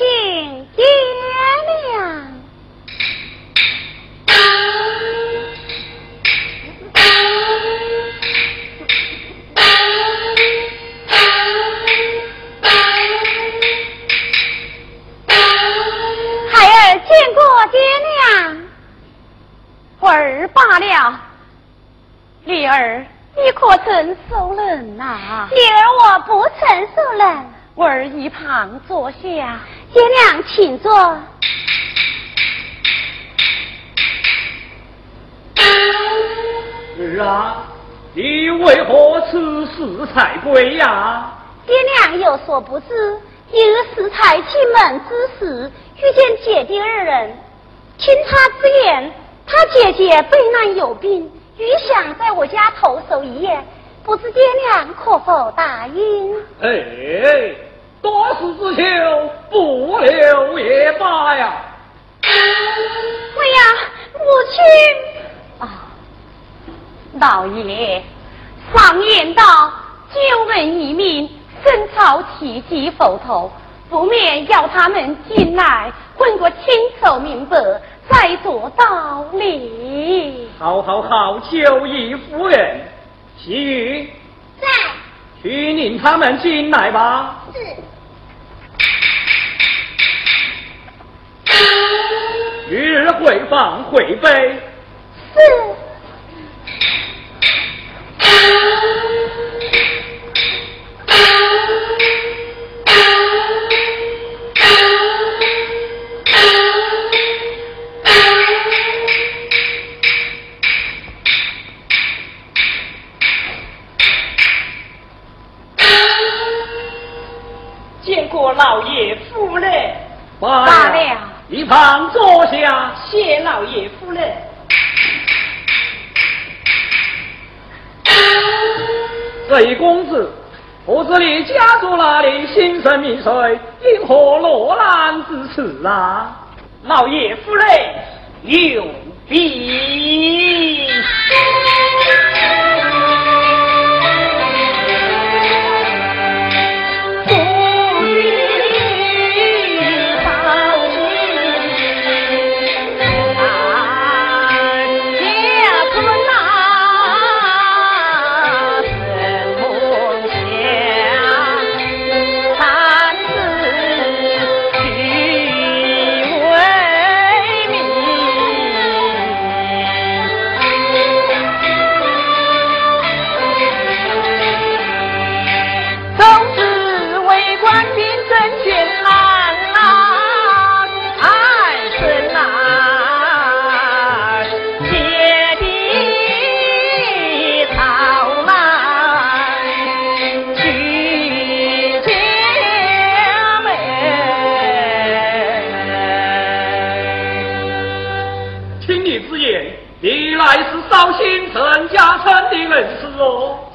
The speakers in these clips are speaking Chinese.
请爹娘。孩儿见过爹娘。儿罢了。女儿，你可曾受冷呐？女儿，我不曾受冷。儿一旁坐下。爹娘，请坐。儿啊，你为何此时才归呀？爹娘有所不知，一日时才进门之时，遇见姐弟二人，听他之言，他姐姐背难有病，余想在我家投守一夜，不知爹娘可否答应？哎，多事之秋，不留也罢呀。哎呀，母亲啊！老爷，常言道：“久闻一命，深草奇迹佛头，不免要他们进来混个清楚明白，再做道理。好好好，九姨夫人，其余在，去领他们进来吧。是。与日回房回杯。是。生命水，因何落难至此啊？老爷夫人有病。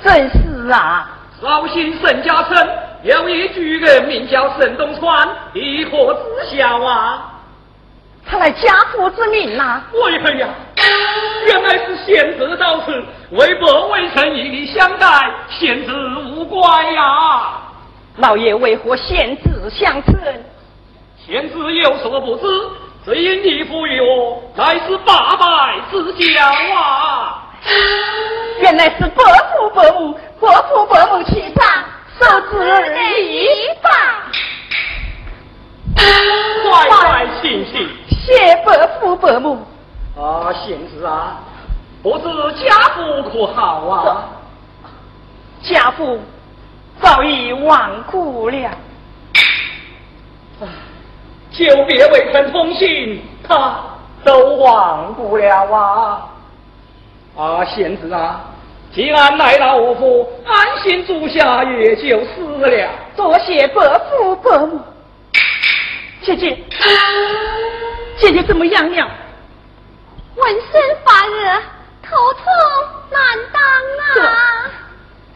哦，正是啊。绍兴沈家村有一举人名叫沈东川，你可知晓啊？他乃家父之名呐。为何呀？原来是贤侄到此，为伯未曾与你相待，贤侄无怪呀。老爷为何贤侄相称？贤侄有所不知。只因你父与我乃是八拜之交啊！原来是伯父伯母，伯父伯母齐上，受之一吧。快快请请，谢伯父伯母。啊，贤侄啊，不知家父可好啊？家父早已亡故了。久别未曾通信，他都忘不了啊！啊，贤侄啊，既然来到我府，安心住下也就是了。多谢伯父伯母。姐姐，姐姐怎么样了？浑身发热，头痛难当啊！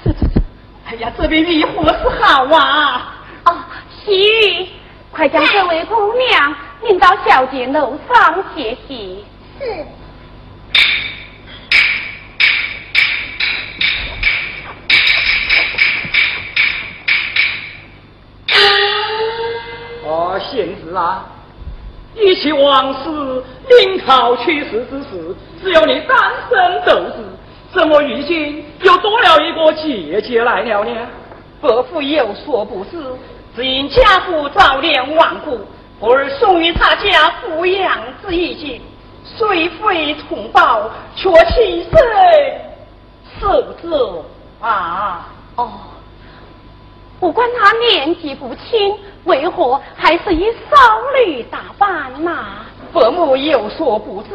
这这这，哎呀，这边迷糊是好啊！哦，西域。快将这位姑娘领到小姐楼上歇息。是。其往事，临朝去世之时，只有你单身斗志，怎么如今又多了一个姐姐来了呢？伯父有所不知，只因家父早年亡故，故而送于他家抚养之意境，虽非同胞，却亲生受之啊！哦，不管他年纪不轻，为何还是以少女打扮呐？伯母有所不知，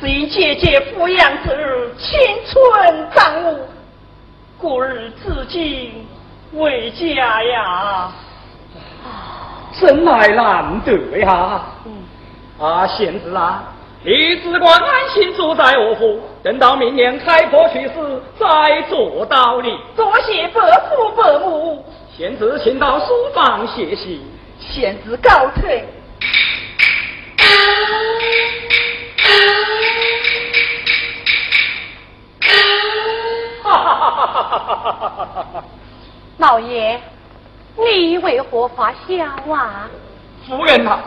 只因姐姐抚养之日青春长物，故而至今未嫁呀。真乃难得呀！嗯，啊，贤侄啊，你只管安心住在我府，等到明年开国去世再做道理。多谢伯父伯母，贤侄请到书房歇息。贤侄告退。哈哈哈哈哈哈哈！老爷，你为何发笑啊？夫人呐，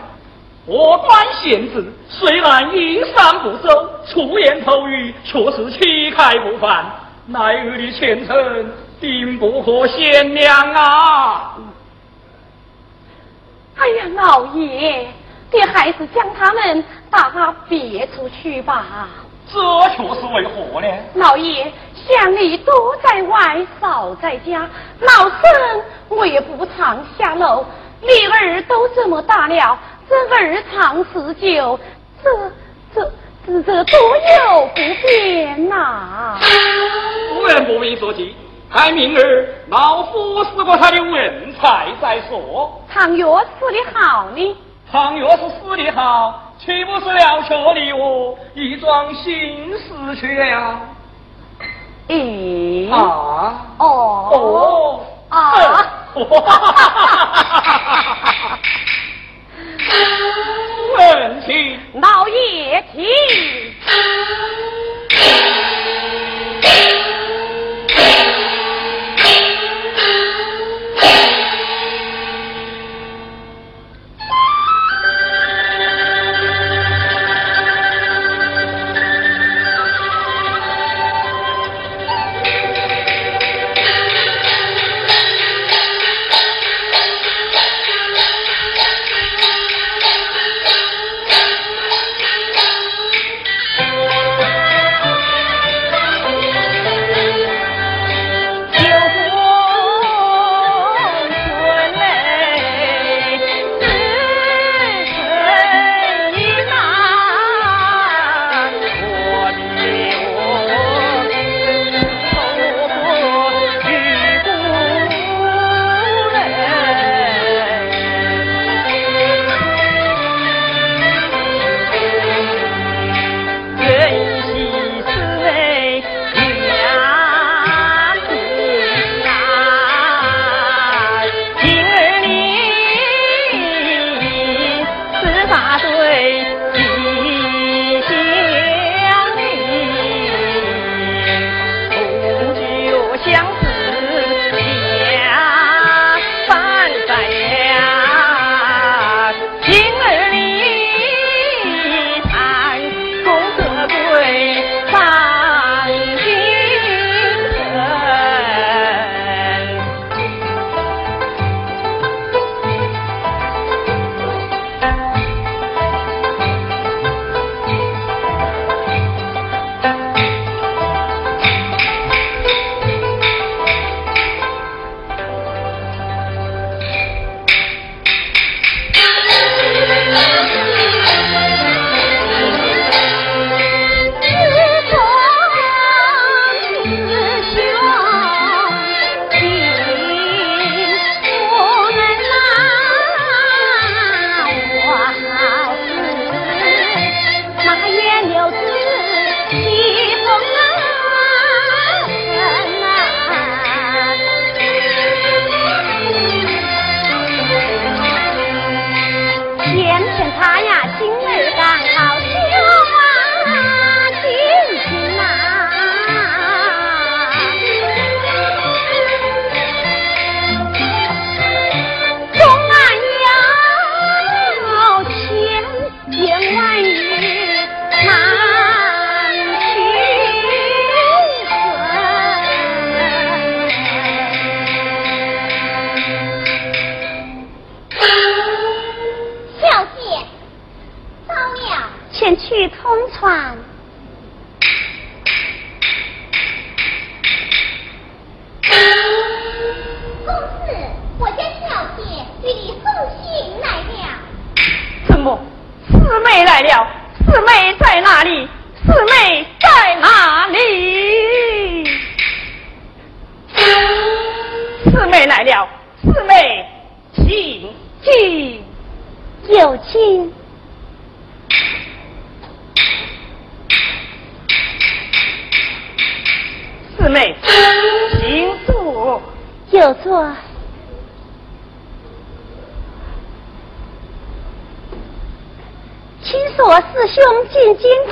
我观贤侄虽然衣衫不周，出言口语却是气概不凡，乃儿的前程定不可限量啊！哎呀，老爷，你还是将他们打别出去吧。这却是为何呢？老爷，想你多在外，少在家，老身我也不常下楼。女儿都这么大了，这儿长时久，这这这这多有不便呐、夫人不必着急，待明儿老夫试过他的文采再说。倘若死的好呢？倘若是死的好，岂不是了却你我一桩心事去了？咦、啊哦哦啊！问题老爷请。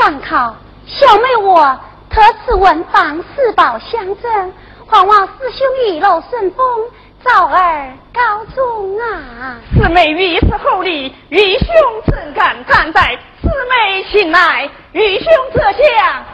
上考，小妹我特此文房四宝相赠，还望师兄一路顺风，早儿高中啊！四妹于是厚礼，愚兄怎敢站在？四妹请来，愚兄这厢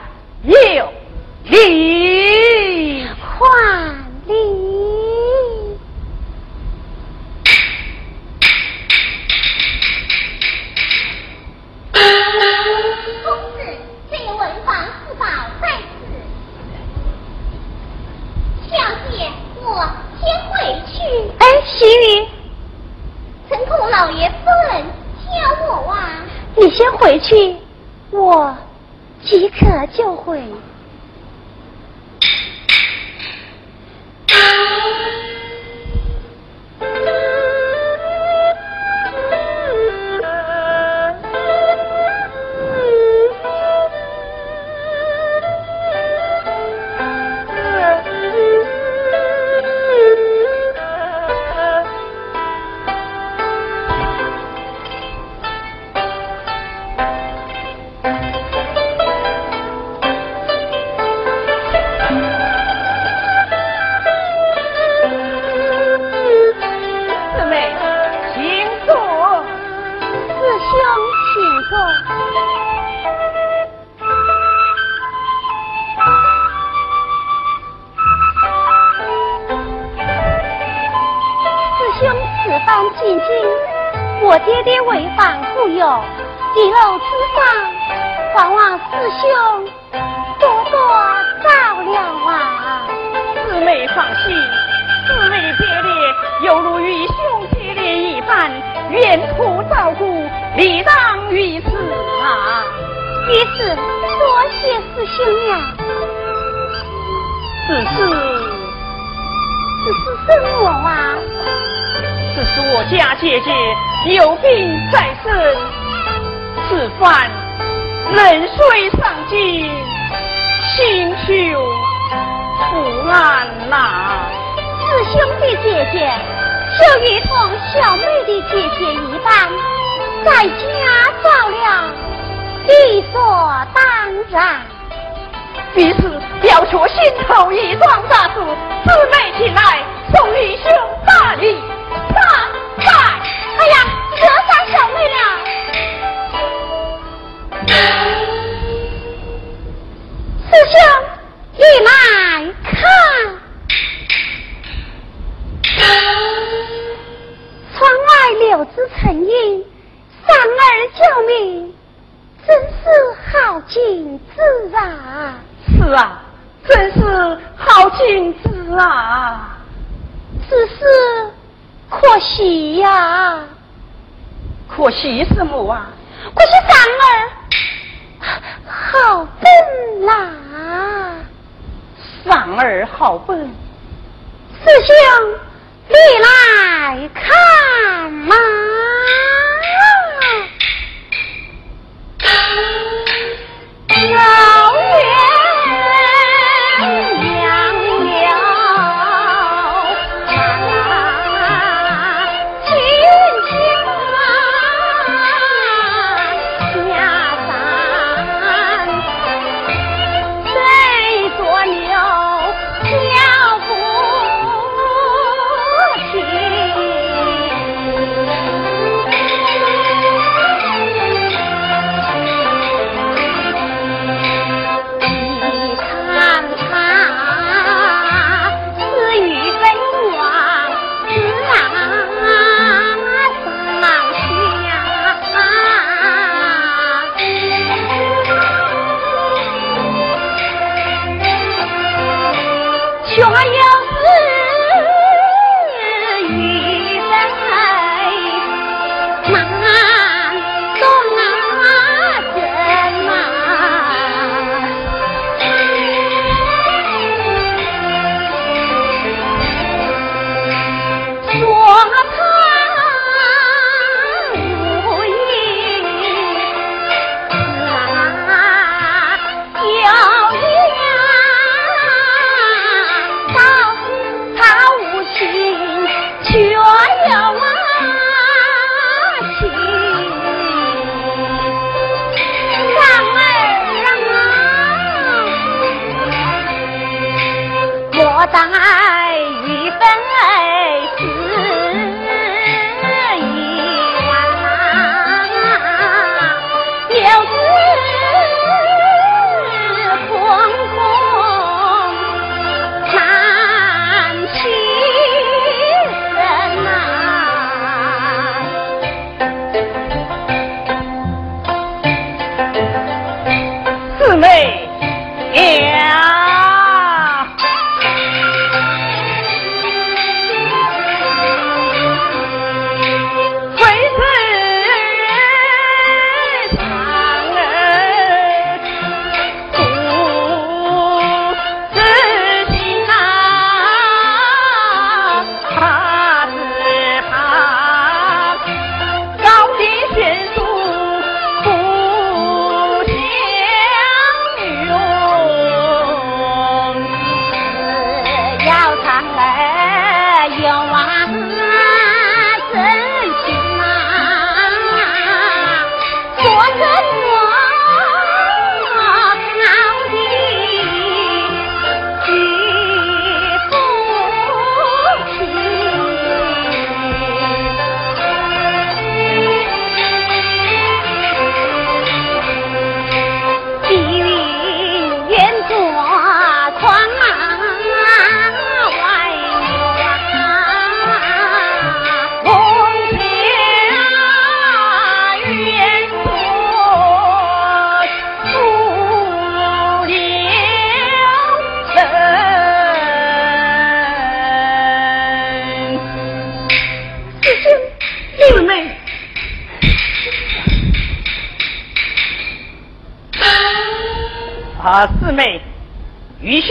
子，多谢师兄呀。只是，只是生我啊。只是我家姐姐有病在身，此番冷水上进，心胸腐烂呐。师兄的姐姐就如同小妹的姐姐一般，在家照料。理所当然。于是表却心头一桩大事，姊妹起来送义兄大礼，大开。哎呀，这算什妹呀？师兄，你来看，窗外柳枝成荫，三儿救命。真是好景致啊，是啊，真是好景致啊，只是可惜呀，可惜什么啊，可惜伞儿好笨呐，伞儿好笨，师兄你来看嘛。啊。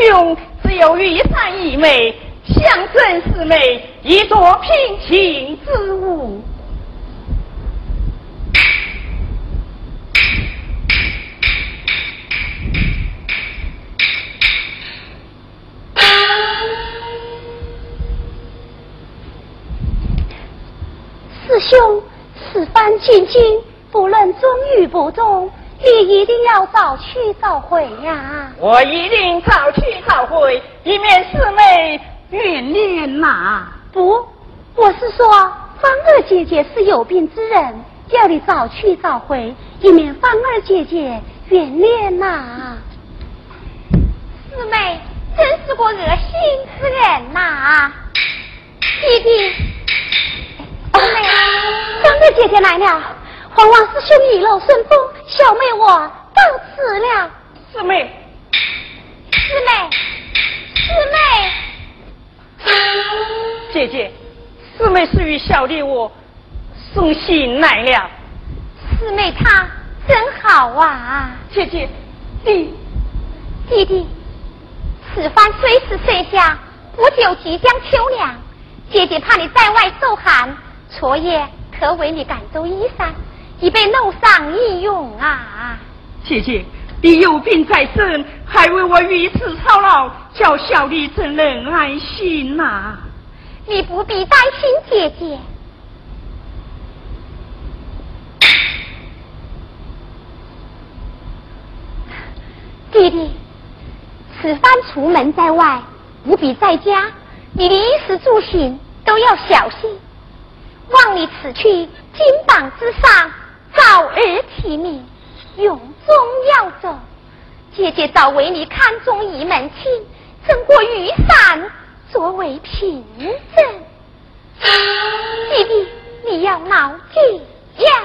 兄只有玉山一枚，象征四妹，以作平情之物。师兄，此番进京，不论忠与不忠，你一定要早去早回呀！我一定早去早回，以免四妹怨念呐。不，我是说，芳儿姐姐是有病之人，叫你早去早回，以免芳儿姐姐怨念呐。四妹真是个恶心之人呐，弟弟。妹，芳儿姐姐来了，黄王师兄一路顺风，小妹我到此了。四妹，四妹，四妹，姐姐，四妹是与小弟我送信来了。四妹她真好啊，姐姐，弟弟弟，此番虽是盛夏，不久即将秋凉，姐姐怕你在外受寒。昨夜可为你赶走衣衫，以备路上一用啊！姐姐，你有病在身，还为我如此操劳，叫小弟怎能安心呐？你不必担心，姐姐。弟弟，此番出门在外，不必在家，你的衣食住行都要小心。望你此去金榜之上，早日提名，永中要走。姐姐早为你看中一门亲，赠过玉伞作为凭证。弟弟，你要牢记呀！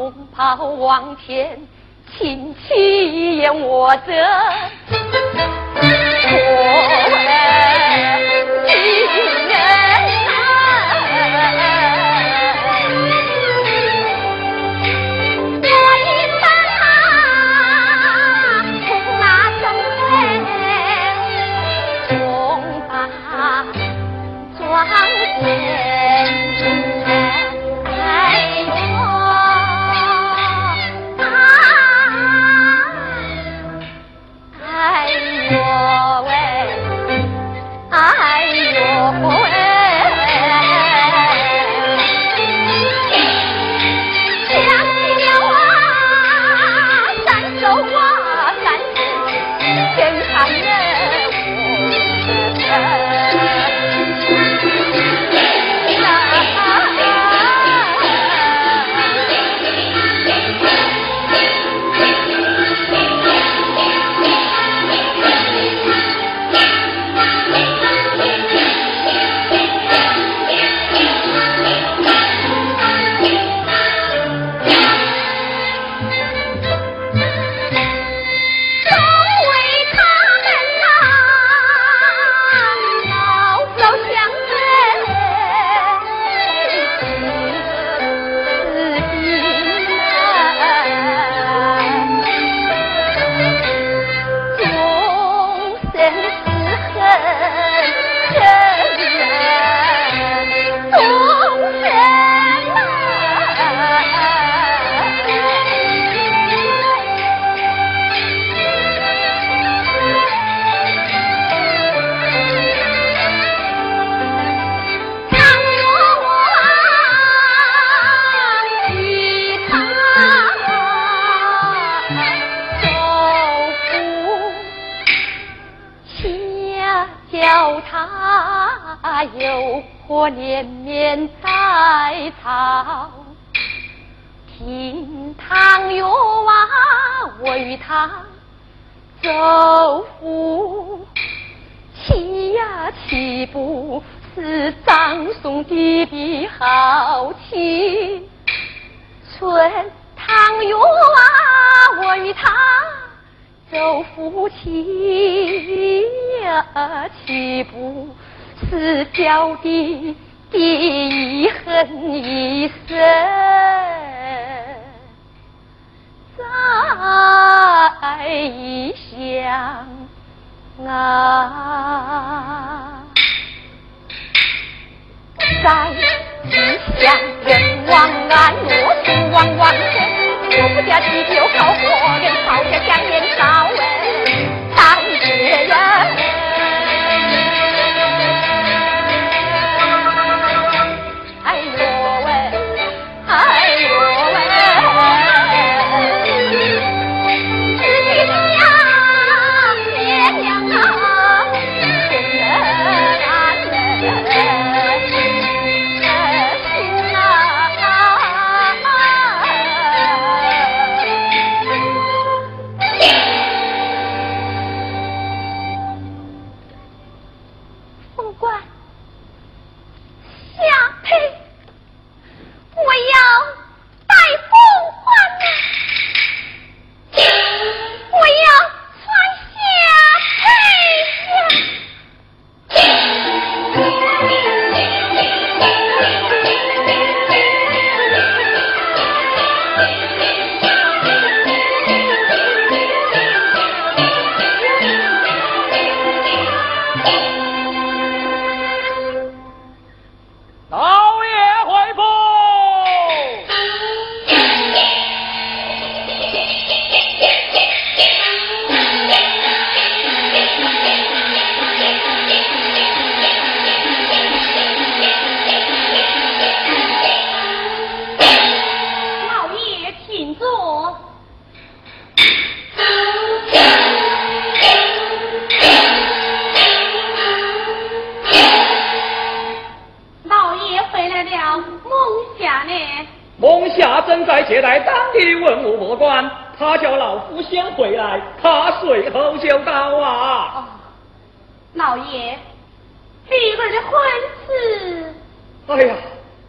红袍王天，亲戚也我着。夏哎呀，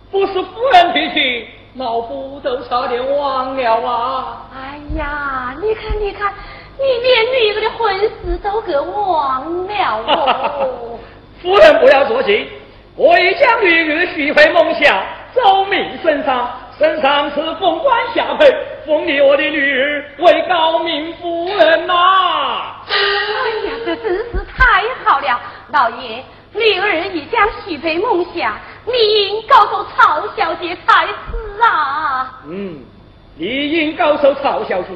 不是夫人提起，老夫都差点忘了啊。哎呀，你看，你看，你连女儿的婚事都给忘了哦。夫人不要着急，我已将女儿许配孟夏，奏命身上。身上是凤冠霞帔，封你我的女儿为高明夫人呐！哎呀，这真是太好了！老爷，女儿已将许配孟夏，理应告诉曹小姐才是啊！嗯，理应告诉曹小姐，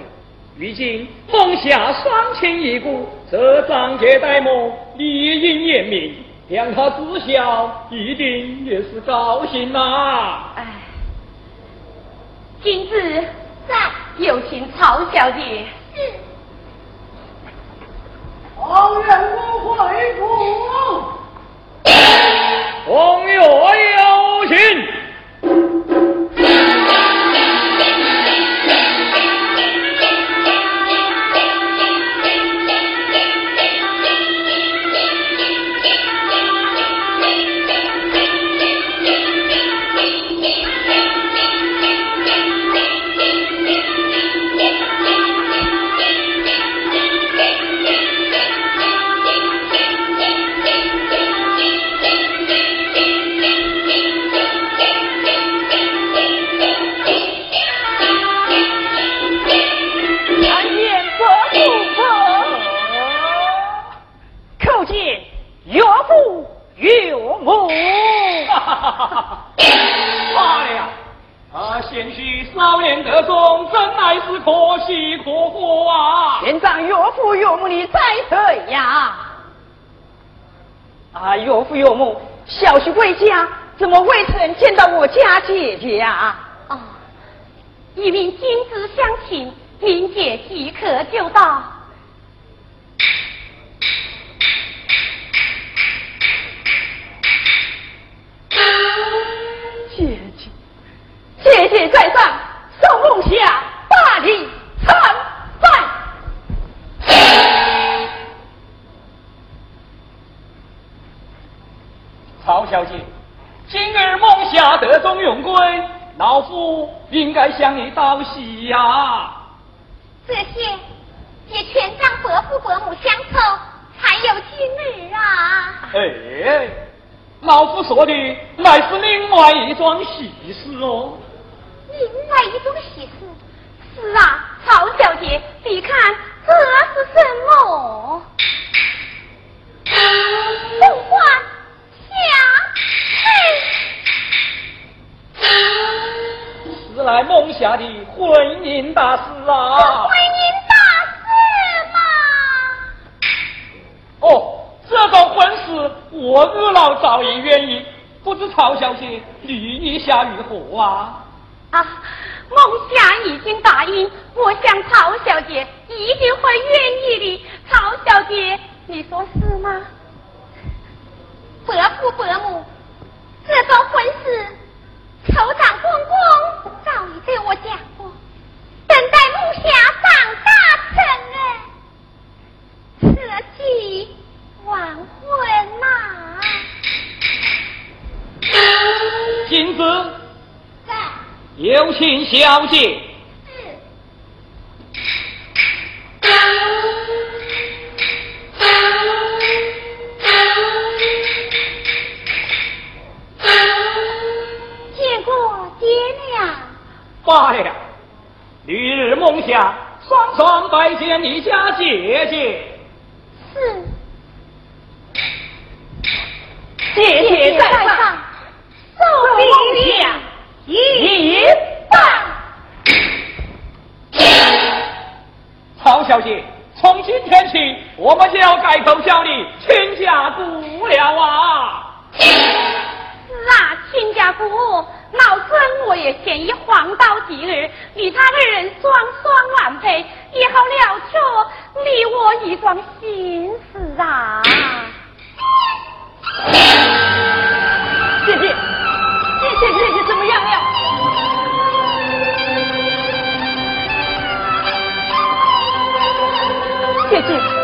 如今孟霞双亲已故，这张结待梦，理应严明，让他知晓，一定也是高兴呐！哎。今子在，有请曹小姐。是。王员公回府。王爷有岳母，小婿归家。怎么未曾见到我家姐姐呀？哦，一名金子相请，林姐即刻就到。小姐。今儿梦下得中永归，老夫应该向你道喜呀。这些也全仗伯父伯母相凑，才有今日啊。哎，老夫说的乃是另外一桩喜事哦。另外一桩喜事？是啊，曹小姐，你看这是什么？凤冠下。是来梦下的婚姻大事啊！婚姻大事嘛。哦，这桩婚事我二老早已愿意，不知曹小姐你意下如何啊？啊，梦霞已经答应，我想曹小姐一定会愿意的。曹小姐，你说是吗？伯父伯母。这桩婚事，酋长公公早已对我讲过，等待木霞长大成人，此即完婚呐。金子，在，有请小姐。罢了，绿日梦想，双双拜见你家姐姐。是，姐姐在上，受礼下一拜。曹小姐，从今天起，我们就要改口叫你亲家姑了啊！是啊，亲家姑。老孙我也嫌疑黄道吉日与他二人双双晚配，也好了却你我一桩心事啊！姐姐，姐姐姐姐怎么样了？姐姐。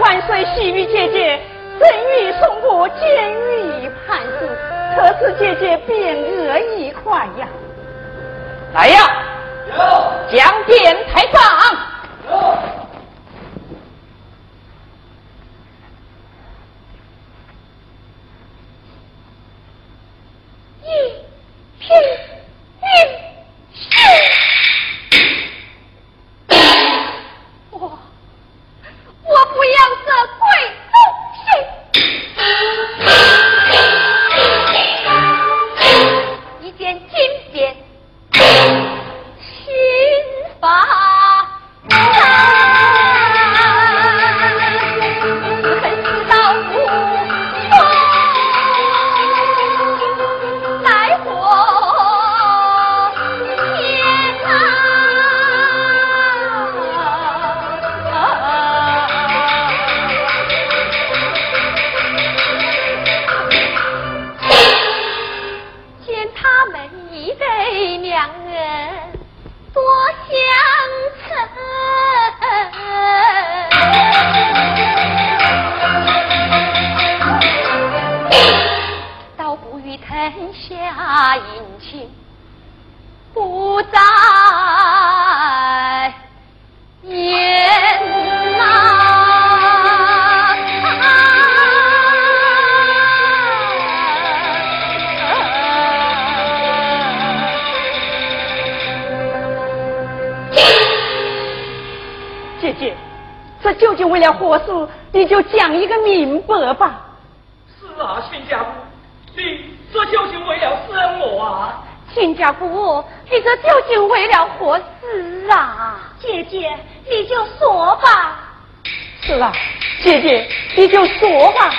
万岁！喜域姐姐正欲送我监狱里判死，可是姐姐便恶一块呀！来呀，将鞭抬上。姐，这究竟为了何事，你就讲一个明白吧。是啊，亲家母，你这究竟为了什么啊？亲家母，你这究竟为了何事啊？姐姐，你就说吧。是啊，姐姐，你就说吧。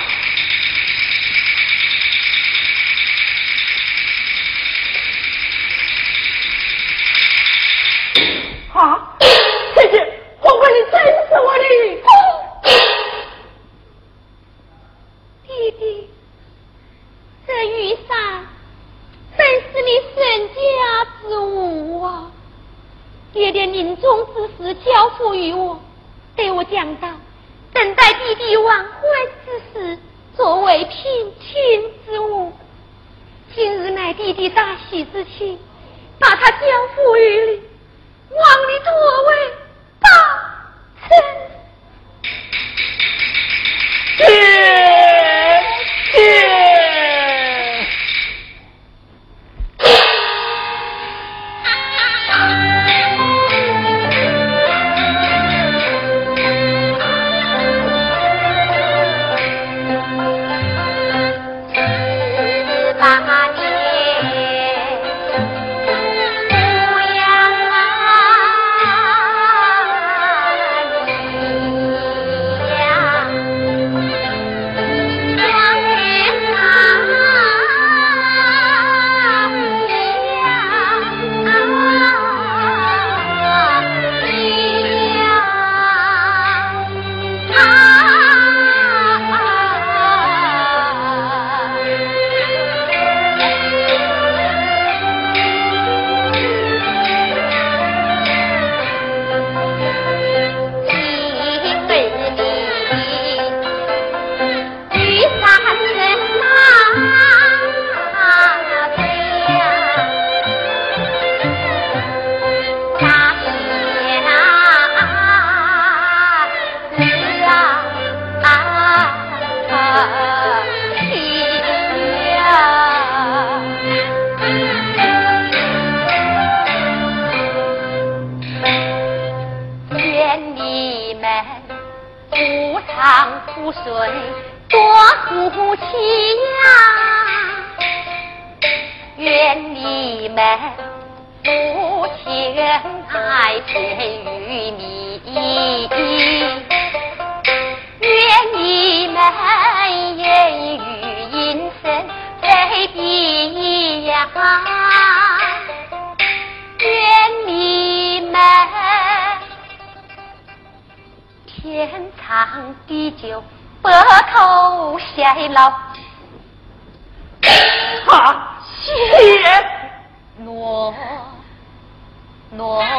诺。